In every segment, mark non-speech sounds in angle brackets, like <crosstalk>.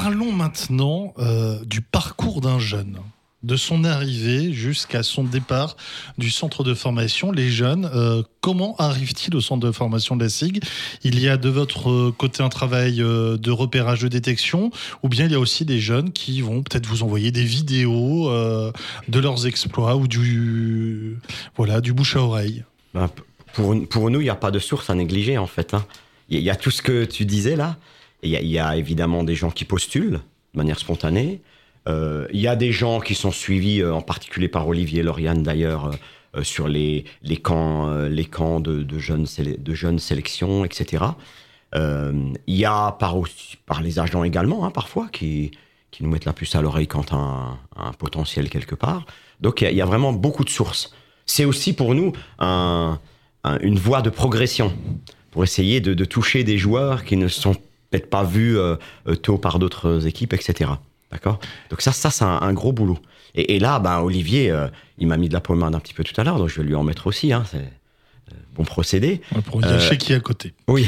Parlons maintenant euh, du parcours d'un jeune de son arrivée jusqu'à son départ du centre de formation, les jeunes, euh, comment arrivent-ils au centre de formation de la SIG? Il y a de votre côté un travail euh, de repérage de détection, ou bien il y a aussi des jeunes qui vont peut-être vous envoyer des vidéos de leurs exploits ou du, voilà, du bouche à oreille? Ben, pour, pour, nous, il n'y a pas de source à négliger en fait. Hein. Il y, a tout ce que tu disais là. Il y, a évidemment des gens qui postulent de manière spontanée. Euh, il y a des gens qui sont suivis, euh, en particulier par Olivier Lauriane d'ailleurs, euh, sur les, les camps, les camps de, jeunes, de jeunes sélections, etc. Il y a par, par les agents également, hein, parfois, qui, qui nous mettent la puce à l'oreille quand un, un potentiel quelque part. Donc il y, a vraiment beaucoup de sources. C'est aussi pour nous un, une voie de progression pour essayer de, de, toucher des joueurs qui ne sont peut-être pas vus tôt par d'autres équipes, etc. D'accord? Donc ça, ça c'est un, gros boulot. Et, là, ben, Olivier, euh, il m'a mis de la pommade un petit peu tout à l'heure, donc je vais lui en mettre aussi. Hein, c'est euh, bon procédé. pour dire euh, qui est à côté. Oui.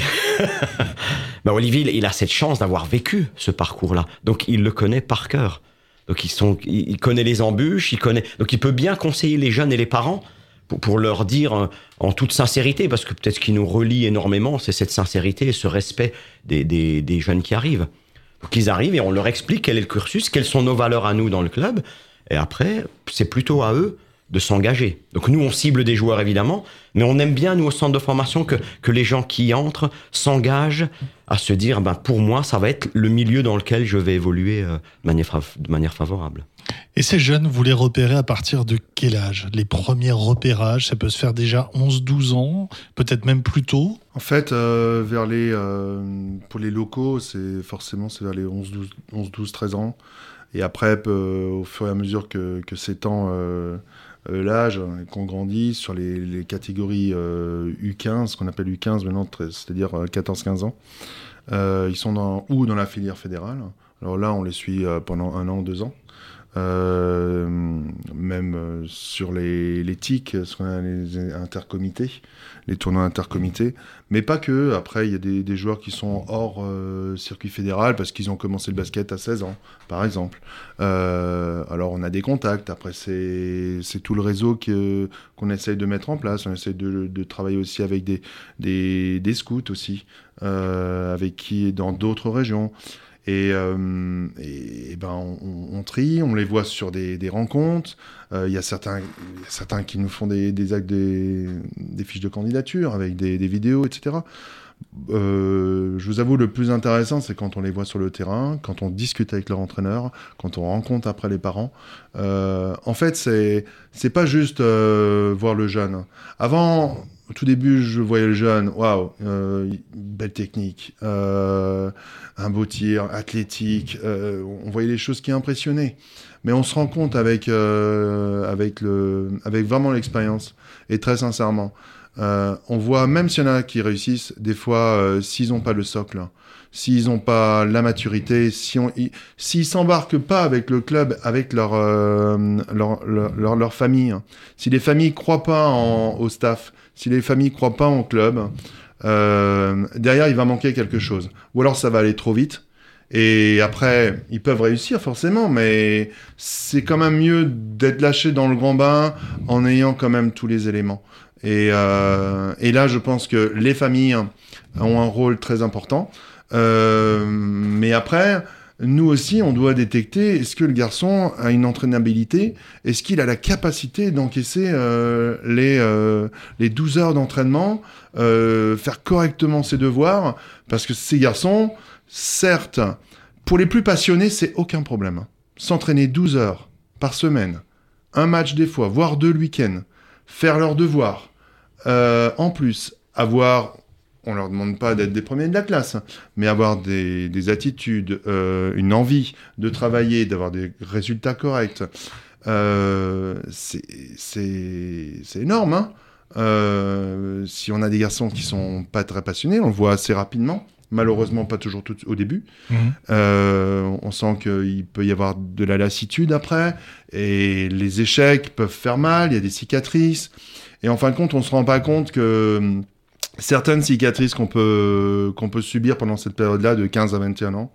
<laughs> ben, Olivier, il, a cette chance d'avoir vécu ce parcours-là. Donc il le connaît par cœur. Donc ils sont, il, connaît les embûches, il connaît. Donc il peut bien conseiller les jeunes et les parents pour, pour leur dire en toute sincérité, parce que peut-être ce qui nous relie énormément, c'est cette sincérité et ce respect des, des, des jeunes qui arrivent qu'ils arrivent et on leur explique quel est le cursus, quelles sont nos valeurs à nous dans le club. Et après, c'est plutôt à eux de s'engager. Donc nous, on cible des joueurs évidemment, mais on aime bien, nous, au centre de formation, que, que les gens qui entrent s'engagent à se dire, ben, pour moi, ça va être le milieu dans lequel je vais évoluer euh, de, manière, de manière favorable. Et ces jeunes, vous les repérez à partir de quel âge? Les premiers repérages, ça peut se faire déjà 11-12 ans, peut-être même plus tôt? En fait, euh, vers les, euh, pour les locaux, c'est forcément c'est vers les 11-12-13 ans. Et après, au fur et à mesure que, que s'étend euh, l'âge et qu'on grandit sur les, catégories U15, euh, ce qu'on appelle U15 maintenant, c'est-à-dire 14-15 euh, ans. ils sont dans, ou dans la filière fédérale. Alors là, on les suit pendant un an, deux ans. Euh, même euh, sur les, les TIC, a les intercomités, les tournois intercomités, mais pas que. Après, il y a des, des, joueurs qui sont hors euh, circuit fédéral parce qu'ils ont commencé le basket à 16 ans, par exemple. alors, on a des contacts. Après, c'est tout le réseau qu'on essaye de mettre en place. On essaye de, de travailler aussi avec des, des, des scouts aussi, avec qui dans d'autres régions. Et, euh, et, ben on, trie, on les voit sur des, rencontres. Euh, il y, a certains, certains qui nous font des, fiches de candidature avec des, vidéos, etc. Euh, je vous avoue, le plus intéressant, c'est quand on les voit sur le terrain, quand on discute avec leur entraîneur, quand on rencontre après les parents. En fait, c'est c'est pas juste voir le jeune. Avant, au tout début, je voyais le jeune, waouh, euh, belle technique, euh, un beau tir, athlétique. Euh, on voyait les choses qui impressionnaient. Mais on se rend compte avec, vraiment l'expérience, et très sincèrement, on voit, même s'il y en a qui réussissent, des fois, s'ils n'ont pas le socle, s'ils n'ont pas la maturité, s'ils s'embarquent pas avec le club, avec leur, leur, leur, leur, famille, hein. si les familles croient pas en, au staff, si les familles croient pas en club, euh, derrière il va manquer quelque chose. Ou alors ça va aller trop vite. Et après, ils peuvent réussir forcément, mais c'est quand même mieux d'être lâché dans le grand bain en ayant quand même tous les éléments. Et, euh, et là, je pense que les familles ont un rôle très important. Euh, mais après, nous aussi, on doit détecter est-ce que le garçon a une entraînabilité, est-ce qu'il a la capacité d'encaisser euh, les, euh, les 12 heures d'entraînement, euh, faire correctement ses devoirs, parce que ces garçons, certes, pour les plus passionnés, c'est aucun problème. S'entraîner 12 heures par semaine, un match des fois, voire deux le week-end, faire leurs devoirs, en plus, avoir on leur demande pas d'être des premiers de la classe, mais avoir des, attitudes, euh, une envie de travailler, d'avoir des résultats corrects, euh, c'est énorme. Hein. Euh, si on a des garçons qui sont pas très passionnés, on le voit assez rapidement. Malheureusement, pas toujours tout au début. Mmh. on sent qu'il peut y avoir de la lassitude après, et les échecs peuvent faire mal. Il y a des cicatrices, et en fin de compte, on se rend pas compte que certaines cicatrices qu'on peut, subir pendant cette période-là de 15 à 21 ans,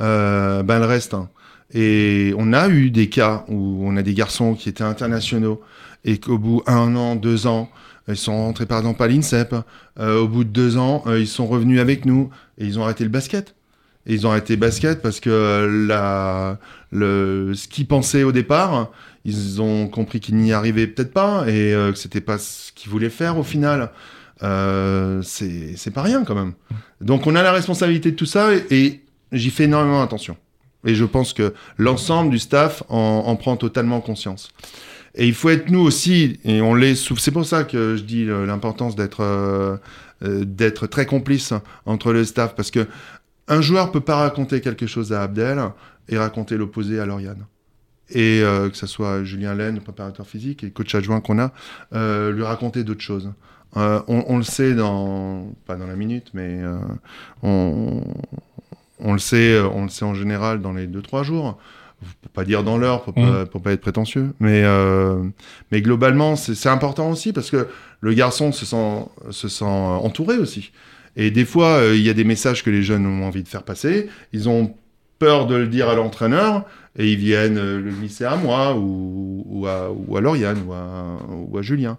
euh, ben restent. hein. Et on a eu des cas où on a des garçons qui étaient internationaux et qu'au bout un an, deux ans, ils sont rentrés par exemple à l'INSEP. Euh, au bout de deux ans, euh, ils sont revenus avec nous et ils ont arrêté le basket. Ils ont arrêté basket parce que la, le, ce qu'ils pensaient au départ, ils ont compris qu'ils n'y arrivaient peut-être pas et euh, que c'était pas ce qu'ils voulaient faire au final. Euh, c'est pas rien quand même. Donc on a la responsabilité de tout ça et, j'y fais énormément attention. Et je pense que l'ensemble du staff en, en prend totalement conscience. Et il faut être nous aussi, et on l'est. C'est pour ça que je dis euh, l'importance d'être euh, euh, d'être très complice entre le staff, parce que un joueur peut pas raconter quelque chose à Abdel et raconter l'opposé à Lauriane. Et euh, que ce soit Julien Laine, préparateur physique, et coach adjoint qu'on a, euh, lui raconter d'autres choses. Euh, on, on le sait dans pas dans la minute, mais on, on le sait, on le sait en général dans les deux trois jours. Pour pas dire dans l'heure, pour, pas- pour pas être prétentieux, mais euh, mais globalement c'est c'est important aussi parce que le garçon se sent se sent entouré aussi. Et des fois euh, il y a des messages que les jeunes ont envie de faire passer, ils ont peur de le dire à l'entraîneur et ils viennent euh, le glisser à moi ou, ou à ou à Lauriane ou à, ou à Julien.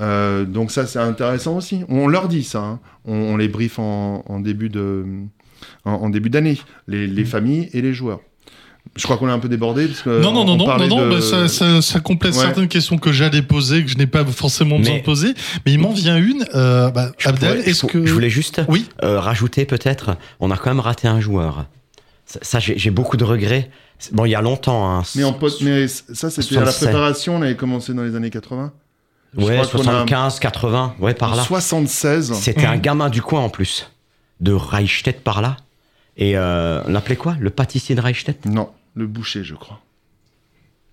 Euh, donc ça c'est intéressant aussi. On leur dit ça, hein. on, on les briefe en, en début de en, en début d'année, les, les familles et les joueurs. Je crois qu'on est un peu débordé parce que Non, non, on- non, on non, non, non, de- bah, ça, ça, ça complète Ouais. certaines questions que j'allais poser, que je n'ai pas forcément besoin Mais- de poser. Mais il m'en vient une. Euh, bah, Abdel, est-ce je, que. je voulais juste Oui. euh, rajouter peut-être, on a quand même raté un joueur. Ça, ça, j'ai beaucoup de regrets. Bon, il y a longtemps. Hein, Mais, en post- mais ça, c'était à la 76. préparation, on avait commencé dans les années 80. Je ouais, crois qu'on a- 75, 80, ouais, par là. 76. C'était un Mhm. gamin du coin en plus, de Reichstedt par là. Et euh, on l'appelait quoi? Le pâtissier de Reichstedt Non, le boucher, je crois.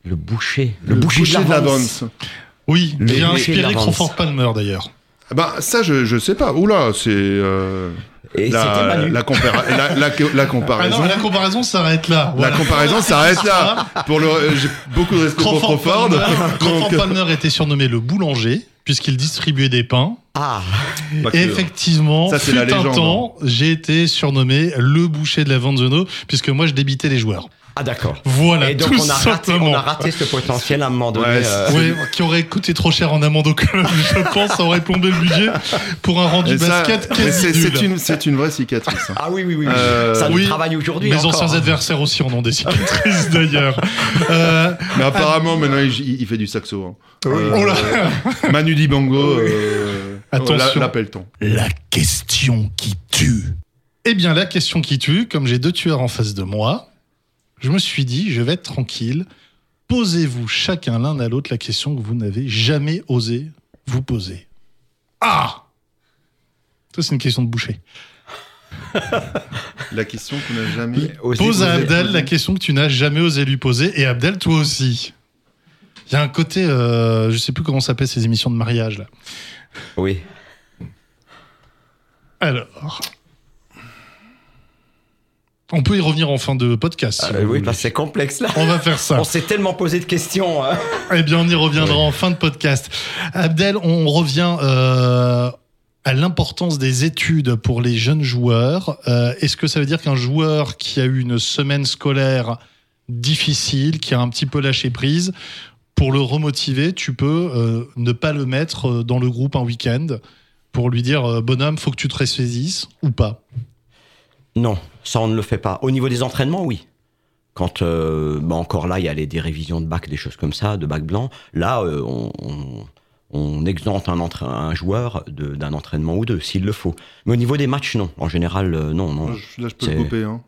Le boucher. Le, boucher, de la Vance. Oui, Le qui a inspiré Crawford Palmer d'ailleurs. Ah Bah, ça, je, je sais pas. Oula, c'est. euh, Et c'était la, Manu. la, compara- la, la, la Ah comparaison. non, la comparaison s'arrête là. La comparaison s'arrête là. Pour le, euh, j'ai beaucoup de respect pour Crawford, Crawford. Palmer, Crawford Donc, Palmer était surnommé le boulanger, puisqu'il distribuait des pains. Ah Et effectivement, Ça, c'est fut la un légende, temps, j'ai été surnommé le boucher de la Vanzono, puisque moi je débitais les joueurs. Ah d'accord. Voilà, Et donc tout on a, raté, on a raté ce potentiel à un moment donné. Ouais, euh, Oui, qui aurait coûté trop cher en amende au club, <laughs> je pense, ça aurait plombé le budget pour un rendu ça, basket quasi c'est, une, c'est une vraie cicatrice. hein. Ah oui, oui, oui. oui. Euh, ça nous oui. travaille aujourd'hui Mes encore, anciens hein. adversaires aussi en ont des cicatrices <laughs> d'ailleurs. Euh, Mais apparemment, maintenant, il, il fait du saxo. hein. Euh, oh là. <laughs> Manu Dibango, euh, Attention. l'a- l'appelle-t-on. La question qui tue. Eh bien, la question qui tue, comme j'ai deux tueurs en face de moi, je me suis dit, je vais être tranquille. Posez-vous chacun l'un à l'autre la question que vous n'avez jamais osé vous poser. Ah Ça, c'est une question de boucher. <laughs> La question qu'on n'a jamais. Osez Pose à poser- Abdel la question que tu n'as jamais osé lui poser. Et Abdel, toi aussi. Il y a un côté, euh, je sais plus comment s'appellent ces émissions de mariage là. Oui. Alors. On peut y revenir en fin de podcast. si vous oui, que c'est complexe là. On va faire ça. On s'est tellement posé de questions. hein. Eh bien, on y reviendra en fin de podcast. Abdel, on revient euh, à l'importance des études pour les jeunes joueurs. Euh, Est-ce que ça veut dire qu'un joueur qui a eu une semaine scolaire difficile, qui a un petit peu lâché prise, pour le remotiver, tu peux euh, ne pas le mettre dans le groupe un week-end pour lui dire bonhomme, faut que tu te ressaisisses ou pas? Non, ça on ne le fait pas. Au niveau des entraînements, oui. Quand, euh, bah, encore là, il y a les, des révisions de bac, des choses comme ça, de bac blanc. Là, euh, on, on, on exempte un, entra- un joueur d'un entraînement ou deux, s'il le faut. Mais au niveau des matchs, non. En général, euh, non, non. Là, je- là, je peux le couper. Hein.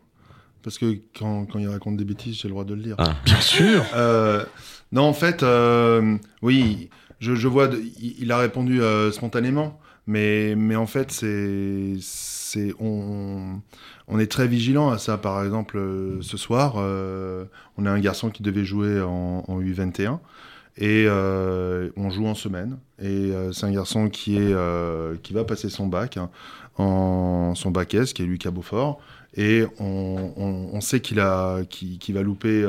Parce que quand, quand il raconte des bêtises, j'ai le droit de le dire. Ah. Bien sûr. Non, en fait, oui, je, vois, il, a répondu euh, spontanément, mais, mais en fait, c'est, on, on est très vigilant à ça. Par exemple, euh, ce soir, euh, on a un garçon qui devait jouer en, en U21 et on joue en semaine. Et c'est un garçon qui est, qui va passer son bac hein, en son bac S, qui est Lucas Beaufort. Et on, on- sait qu'il a, va louper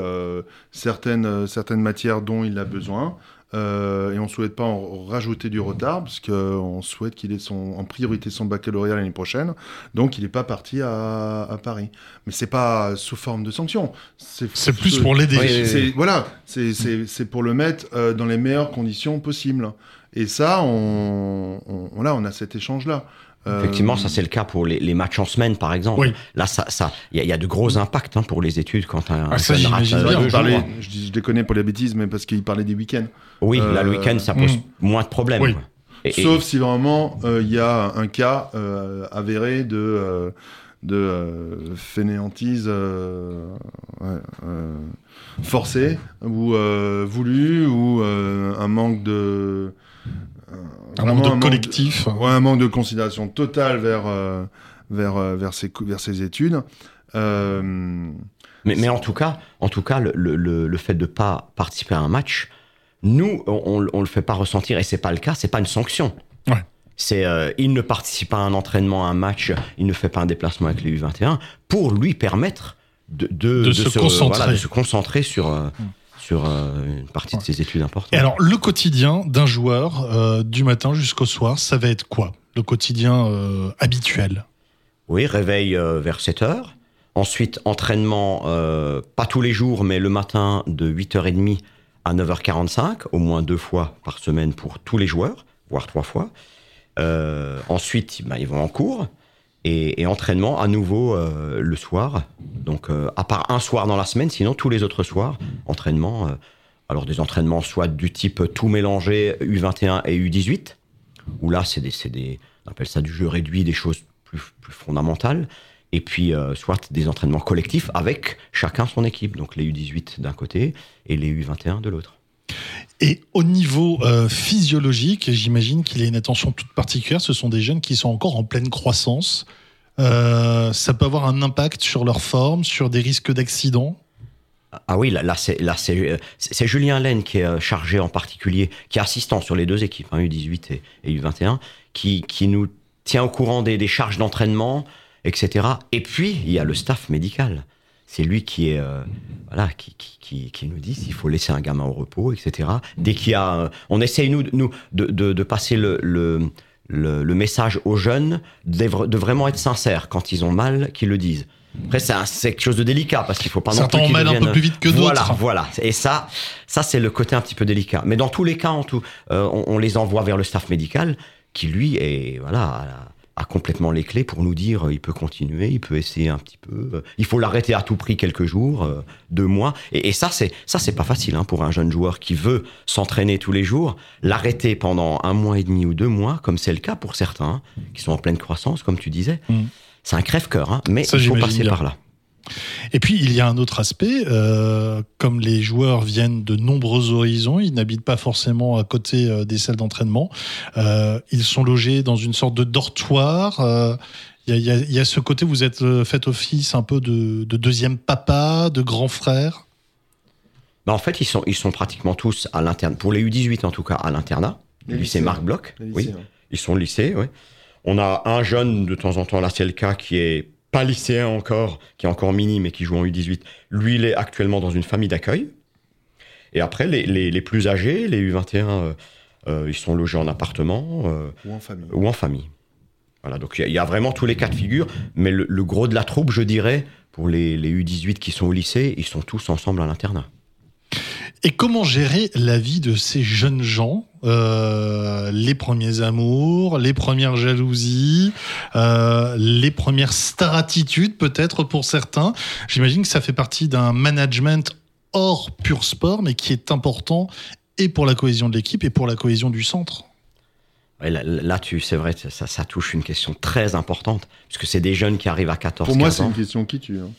certaines, certaines matières dont il a besoin. Euh, et on souhaite pas en rajouter du retard, parce qu'on souhaite qu'il ait son, en priorité son baccalauréat l'année prochaine. Donc, il n'est pas parti à, à Paris. Mais c'est pas sous forme de sanction. C'est plus pour l'aider. Voilà, c'est- pour le mettre euh, dans les meilleures conditions possibles. Et ça, on, on, on- là, on a cet échange-là. Euh, Effectivement, ça c'est le cas pour les, les matchs en semaine, par exemple. Oui. Là, ça, ça, il y, a- il y a de gros impacts hein, pour les études quand un, Ah, ça, rate, euh, deux je, je, déconnais pour les bêtises, mais parce qu'il parlait des week-ends. Oui, là, le Euh, week-end, ça pose mm. moins de problèmes. Oui. et- Sauf si vraiment euh, il y a un cas euh, avéré de, euh, de euh, fainéantise euh, ouais, euh, forcée ou euh, voulue ou euh, un manque de. Un vraiment manque de collectif. ouais, un manque de considération totale vers, euh, vers, euh, vers, ses, vers ses études. Euh, Mais, mais en tout cas, en tout cas, le, le- le- fait de pas participer à un match, nous, on, on le fait pas ressentir et c'est pas le cas. C'est pas une sanction. Ouais. C'est euh, il ne participe pas à un entraînement, à un match, il ne fait pas un déplacement avec les U21 pour lui permettre de, de, De se concentrer. voilà, de se concentrer sur euh, Mm. Sur euh, une partie de ses études importantes. Et alors, le quotidien d'un joueur, euh, du matin jusqu'au soir, ça va être quoi? Le quotidien euh, habituel? Oui, réveil euh, vers 7 heures. Ensuite, entraînement, euh, pas tous les jours, mais le matin de 8h30 à 9h45, au moins deux fois par semaine pour tous les joueurs, voire trois fois. Euh, ensuite, ben, ils vont en cours. Et, entraînement à nouveau euh, le soir. Donc, euh, à part un soir dans la semaine, sinon tous les autres soirs, entraînement. euh, alors, des entraînements soit du type tout mélangé U21 et U18, où là, c'est des, des, on appelle ça du jeu réduit, des choses plus, plus fondamentales. Et puis, soit des entraînements collectifs avec chacun son équipe. Donc, les U18 d'un côté et les U21 de l'autre. Et au niveau euh, physiologique, j'imagine qu'il y a une attention toute particulière. Ce sont des jeunes qui sont encore en pleine croissance. Euh, ça peut avoir un impact sur leur forme, sur des risques d'accident? Ah oui, là, euh, c'est- Julien Laine qui est chargé en particulier, qui est assistant sur les deux équipes, hein, U18 et, et U21, qui, nous tient au courant des charges d'entraînement, etc. Et puis, il y a le staff médical. C'est lui qui est euh, voilà qui, qui, qui, qui nous dit s'il faut laisser un gamin au repos, etc. Dès qu'il y a, euh, on essaye nous nous de, de, de passer le, le le, le message aux jeunes de, de vraiment être sincères quand ils ont mal, qu'ils le disent. Après, c'est quelque chose de délicat parce qu'il faut pas non Certains plus en qu'ils mêlent un peu deviennent- plus vite que Voilà, d'autres. voilà. Et ça, ça c'est le côté un petit peu délicat. Mais dans tous les cas, en tout, euh, on, on les envoie vers le staff médical qui lui est voilà a, complètement les clés pour nous dire euh, il peut continuer, il peut essayer un petit peu. euh, il faut l'arrêter à tout prix quelques jours, euh, deux mois. Et, et ça c'est ça c'est pas facile hein, pour un jeune joueur qui veut s'entraîner tous les jours, l'arrêter pendant un mois et demi ou deux mois, comme c'est le cas pour certains hein, qui sont en pleine croissance, comme tu disais. Mm. C'est un crève-cœur, hein, mais Ça, il faut passer bien. par là. Et puis, il y a un autre aspect. euh, comme les joueurs viennent de nombreux horizons, ils n'habitent pas forcément à côté euh, des salles d'entraînement. Euh, ils sont logés dans une sorte de dortoir. euh, Il y, a, il y a- il y a ce côté, vous êtes fait office un peu de, de deuxième papa, de grand frère? Bah, en fait, ils sont, ils sont pratiquement tous à l'interne, pour les U18 en tout cas, à l'internat, le lycée. Marc Bloch. Oui, ils sont au lycée, oui. On a un jeune, de temps en temps, là c'est le cas, qui est pas lycéen encore, qui est encore mini, mais qui joue en U18. Lui, il est actuellement dans une famille d'accueil. Et après, les, les, les plus âgés, les U21, euh, euh, ils sont logés en appartement euh, Ou en famille. ou en famille. Voilà, donc il y a- il y, a vraiment tous les cas de figure, mais le, le gros de la troupe, je dirais, pour les, les U18 qui sont au lycée, ils sont tous ensemble à l'internat. Et comment gérer la vie de ces jeunes gens euh, Les premiers amours, les premières jalousies, euh, les premières star-attitudes peut-être pour certains? J'imagine que ça fait partie d'un management hors pur sport, mais qui est important et pour la cohésion de l'équipe et pour la cohésion du centre. Ouais, là, là, tu, c'est vrai, ça, ça touche une question très importante, puisque c'est des jeunes qui arrivent à 14 Pour moi, 15 c'est ans. une question qui tue. hein.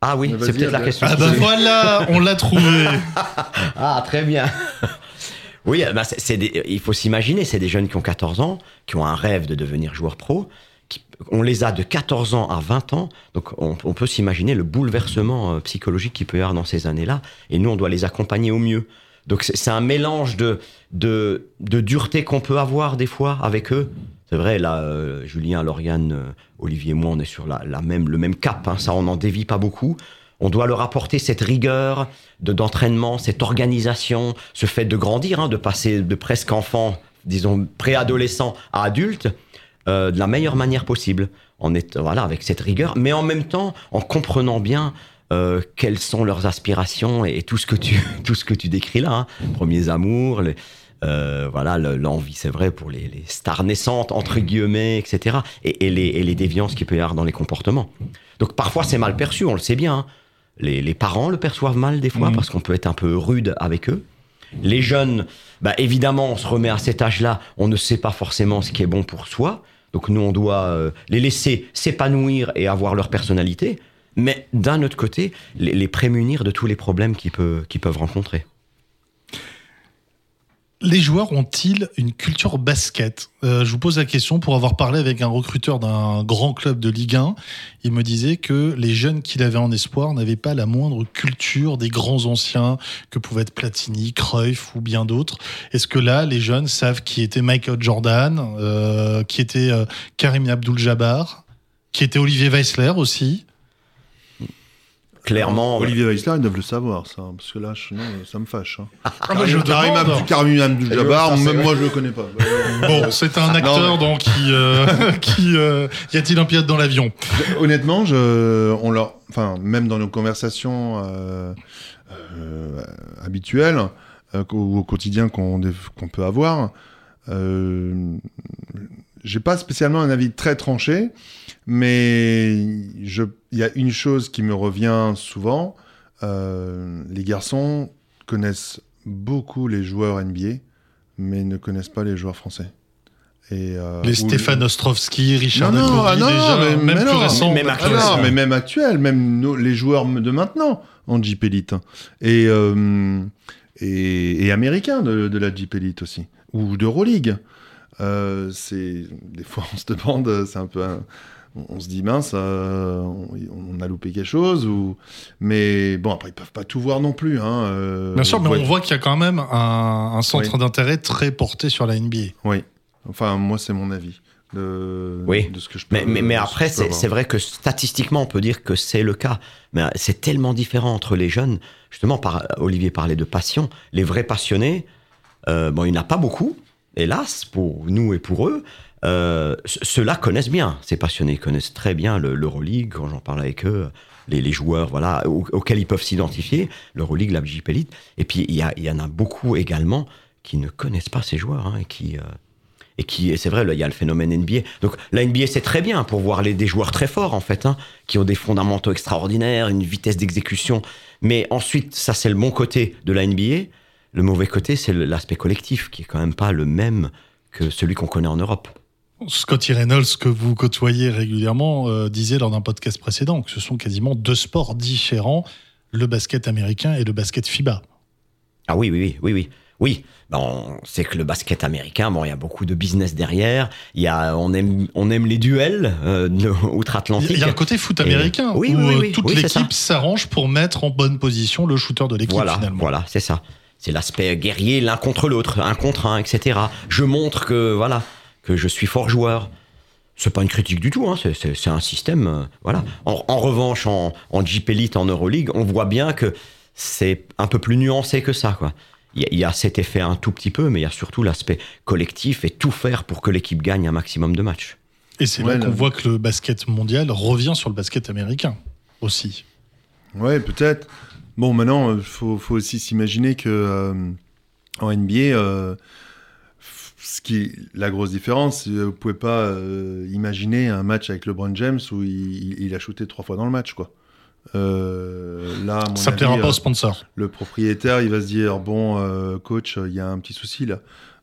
Ah oui, c'est peut-être la Abdel. question. Ah ben tue. voilà, on l'a trouvé. <laughs> Ah, très bien. <laughs> oui, bah, c'est, c'est des- il faut s'imaginer, c'est des jeunes qui ont 14 ans, qui ont un rêve de devenir joueur pro. qui- on les a de 14 ans à 20 ans, donc on, on peut s'imaginer le bouleversement euh, psychologique qu'il peut y avoir dans ces années-là. Et nous, on doit les accompagner au mieux. Donc c'est, c'est un mélange de, de, de dureté qu'on peut avoir des fois avec eux. C'est vrai, là, euh, Julien, Lauriane, euh, Olivier et moi, on est sur la, la même, le même cap. hein, ça, on n'en dévie pas beaucoup. On doit leur apporter cette rigueur de d'entraînement, cette organisation, ce fait de grandir, hein, de passer de presque enfant, disons préadolescent à adulte, euh, de la meilleure manière possible. En est, voilà, avec cette rigueur, mais en même temps en comprenant bien euh, quelles sont leurs aspirations et, tout ce que tu <laughs> tout ce que tu décris là, hein. premiers amours, les, euh, voilà l'envie c'est vrai pour les, les, stars naissantes entre guillemets, etc. Et, et, les, et les déviances qu'il peut y avoir dans les comportements. Donc parfois c'est mal perçu, on le sait bien. Hein. Les, les, parents le perçoivent mal des fois mmh. parce qu'on peut être un peu rude avec eux. Les jeunes, bah évidemment, on se remet à cet âge-là, on ne sait pas forcément ce qui est bon pour soi. Donc nous, on doit euh, les laisser s'épanouir et avoir leur personnalité, mais d'un autre côté, les, les, prémunir de tous les problèmes qu'ils peuvent, qu'ils peuvent rencontrer les joueurs ont-ils une culture basket euh, Je vous pose la question pour avoir parlé avec un recruteur d'un grand club de Ligue 1. Il me disait que les jeunes qu'il avait en espoir n'avaient pas la moindre culture des grands anciens que pouvaient être Platini, Cruyff ou bien d'autres. Est-ce que là, les jeunes savent qui était Michael Jordan, euh, qui était euh, Karim Abdul-Jabbar, qui était Olivier Weissler aussi? Clairement. Olivier Weissler, ils doivent le savoir, ça, parce que là, je, non, ça me fâche. Hein. Ah, moi, je Karim, Karim Abdul-Jabbar, même moi, je le connais pas. <laughs> bon, c'est un acteur, donc, qui, euh, <laughs> qui euh, y a-t-il un pilote dans l'avion? Honnêtement, je, on leur, enfin, même dans nos conversations euh, euh habituelles ou au quotidien qu'on qu'on peut avoir, j'ai pas spécialement un avis très tranché, mais il y a une chose qui me revient souvent. Euh, les garçons connaissent beaucoup les joueurs NBA, mais ne connaissent pas les joueurs français. Et euh, les Stéphane Ostrovski, Richard non, non, ah non, déjà, mais, même plus récent. Même actuel, ah non, mais même actuel, même nos, les joueurs de maintenant en Jeep Elite. Et, euh, et, et américains de, de, la Jeep Elite aussi. Ou de Euroleague. Euh, c'est des fois on se demande, c'est un peu, on, se dit mince, euh, on, a loupé quelque chose ou, mais bon après ils peuvent pas tout voir non plus. Hein, euh, Bien sûr, mais on voit qu'il y a quand même un, un centre d'intérêt très porté sur la NBA. Oui, enfin moi c'est mon avis. De, oui. de ce que je peux, mais, mais, mais après, c'est vrai que statistiquement, on peut dire que c'est le cas. Mais c'est tellement différent entre les jeunes. Justement, par, Olivier parlait de passion. Les vrais passionnés, euh, bon, il n'y en a pas beaucoup hélas, pour nous et pour eux, euh, ceux-là connaissent bien ces passionnés, connaissent très bien l'Euroleague, quand j'en parle avec eux, les, joueurs voilà, auxquels ils peuvent s'identifier, l'Euroleague, la JP Elite. Et puis, il y, en a beaucoup également qui ne connaissent pas ces joueurs, hein, et qui... Euh, et qui, c'est vrai, il y a le phénomène NBA. Donc la NBA, c'est très bien pour voir les, des joueurs très forts, en fait, hein, qui ont des fondamentaux extraordinaires, une vitesse d'exécution. Mais ensuite, ça, c'est le bon côté de la NBA. Le mauvais côté, c'est l'aspect collectif, qui est quand même pas le même que celui qu'on connaît en Europe. Scotty Reynolds, que vous côtoyez régulièrement, euh, disait lors d'un podcast précédent que ce sont quasiment deux sports différents, le basket américain et le basket FIBA. Ah oui, oui, oui, oui, oui. Oui, ben on sait que le basket américain, bon, il y a beaucoup de business derrière. Il y a, on aime, on aime les duels euh, <laughs> outre-Atlantique. Il y a un côté foot américain oui, où oui, euh, oui, toute l'équipe s'arrange pour mettre en bonne position le shooter de l'équipe voilà, finalement. Voilà, c'est ça. C'est l'aspect guerrier l'un contre l'autre, un contre un, etc. Je montre que voilà que je suis fort joueur. C'est pas une critique du tout, hein, c'est un système. Euh, voilà. En, en, revanche, en, en Jeep Elite, en Euroleague, on voit bien que c'est un peu plus nuancé que ça. Quoi. Il y, y, a cet effet un tout petit peu, mais il y a surtout l'aspect collectif et tout faire pour que l'équipe gagne un maximum de matchs. Et c'est ouais, là qu'on voit que le basket mondial revient sur le basket américain aussi. Ouais, peut-être. Bon, maintenant, il euh, faut, faut, aussi s'imaginer que euh, en NBA, euh, ce qui est la grosse différence, vous pouvez pas euh, imaginer un match avec LeBron James où il, il, a shooté trois fois dans le match, quoi. Là, à mon ça plaira pas au sponsor. Le propriétaire, il va se dire bon, coach, il y a un petit souci là.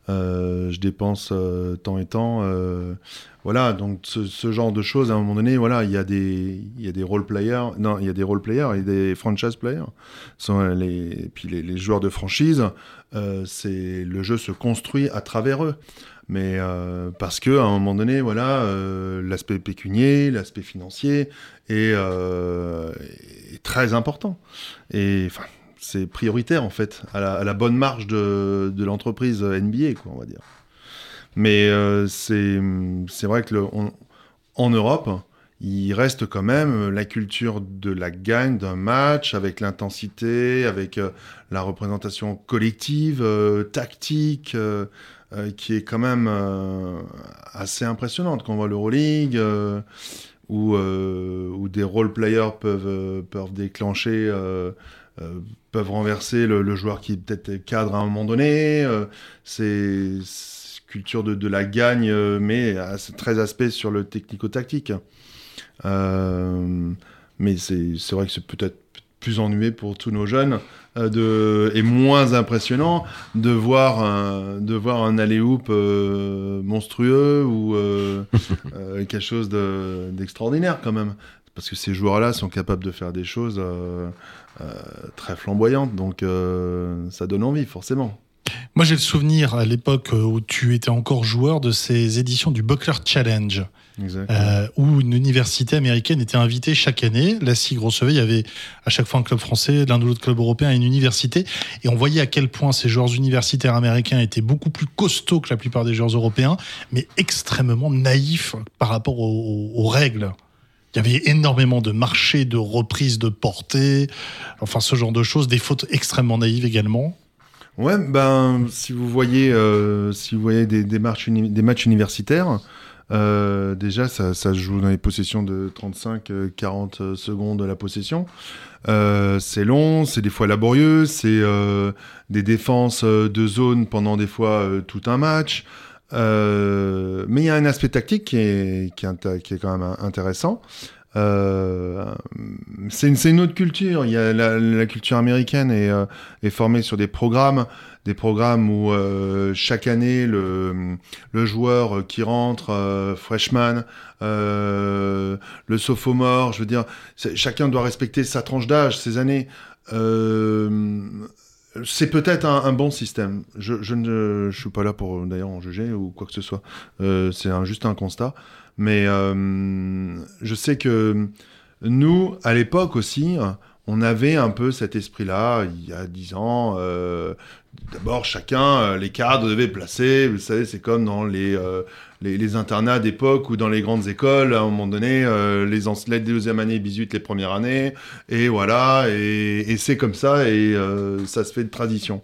Je dépense tant et tant voilà, donc ce, ce, genre de choses, à un moment donné, voilà, il y a des, il y a des role players, non, il y a des role players et des franchise players. Sont les, puis les, les joueurs de franchise, euh, c'est le jeu se construit à travers eux. Mais euh, parce que à un moment donné, voilà, euh, l'aspect pécunier, l'aspect financier est, euh, est, très important. Et enfin, c'est prioritaire en fait à la, bonne marge de, de l'entreprise NBA, quoi, on va dire. Mais euh, c'est vrai que en Europe, il reste quand même la culture de la gagne d'un match avec l'intensité, avec la représentation collective, tactique, qui est quand même assez impressionnante quand on voit l'Euroleague. Où, où, des role players peuvent, peuvent déclencher euh, peuvent renverser le, joueur qui peut-être cadre à un moment donné. Euh, c'est culture de, la gagne, euh, mais à, très aspect sur le technico-tactique. mais c'est vrai que c'est peut-être plus ennuyé pour tous nos jeunes de, et moins impressionnant de voir un, de voir un alley-oop monstrueux ou <laughs> quelque chose d'extraordinaire quand même parce que ces joueurs-là sont capables de faire des choses euh, euh, très flamboyantes, donc euh, ça donne envie forcément. Moi j'ai le souvenir à l'époque où tu étais encore joueur de ces éditions du Buckler Challenge. où une université américaine était invitée chaque année. La SIG recevait, il y avait à chaque fois un club français, l'un ou l'autre club européen et une université. Et on voyait à quel point ces joueurs universitaires américains étaient beaucoup plus costauds que la plupart des joueurs européens, mais extrêmement naïfs par rapport aux règles. Il y avait énormément de marchés, de reprises de portée, enfin ce genre de choses, des fautes extrêmement naïves également. Ouais, ben si vous voyez, euh, si vous voyez des, matchs, universitaires, euh, déjà ça, ça, se joue dans les possessions de 35-40 euh, secondes de la possession. c'est long, c'est des fois laborieux, c'est des défenses de zone pendant des fois tout un match. Euh, mais il y a un aspect tactique qui est, qui est, qui est quand même intéressant. Euh, c'est une, une, autre culture. Il y a la, la culture américaine est, euh, est, formée sur des programmes, des programmes où euh, chaque année le, le, joueur qui rentre, euh, freshman, le sophomore, je veux dire, chacun doit respecter sa tranche d'âge, ses années. C'est peut-être un, bon système. Je, ne suis pas là pour d'ailleurs en juger ou quoi que ce soit. Euh, c'est juste un constat. Mais euh, je sais que nous, à l'époque aussi, on avait un peu cet esprit-là, il y a dix ans. Euh, d'abord, chacun, les cadres devaient placer, vous savez, c'est comme dans les, les, internats d'époque ou dans les grandes écoles, à un moment donné, euh, les, les deuxième année bisutent les premières années, et voilà, et, c'est comme ça, et euh, ça se fait de tradition.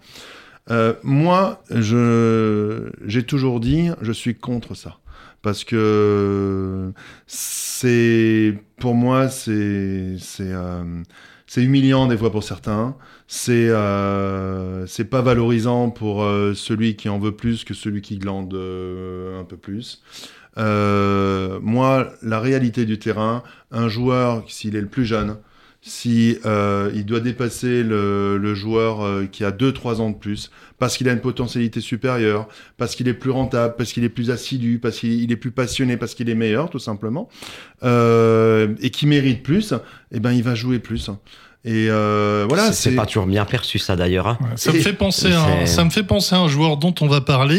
Euh, moi, j'ai toujours dit, je suis contre ça. Parce que c'est, pour moi, c'est, c'est humiliant des fois pour certains. C'est euh, pas valorisant pour euh, celui qui en veut plus que celui qui glande euh, un peu plus. Euh, moi, la réalité du terrain, un joueur, s'il est le plus jeune, si il doit dépasser le, le joueur qui a 2-3 ans de plus, parce qu'il a une potentialité supérieure, parce qu'il est plus rentable, parce qu'il est plus assidu, parce qu'il est plus passionné, parce qu'il est meilleur, tout simplement, et qui mérite plus, eh ben il va jouer plus. Et euh, voilà, c'est pas toujours bien perçu ça d'ailleurs. Hein. Ça me fait penser, ça me fait penser à un joueur dont on va parler,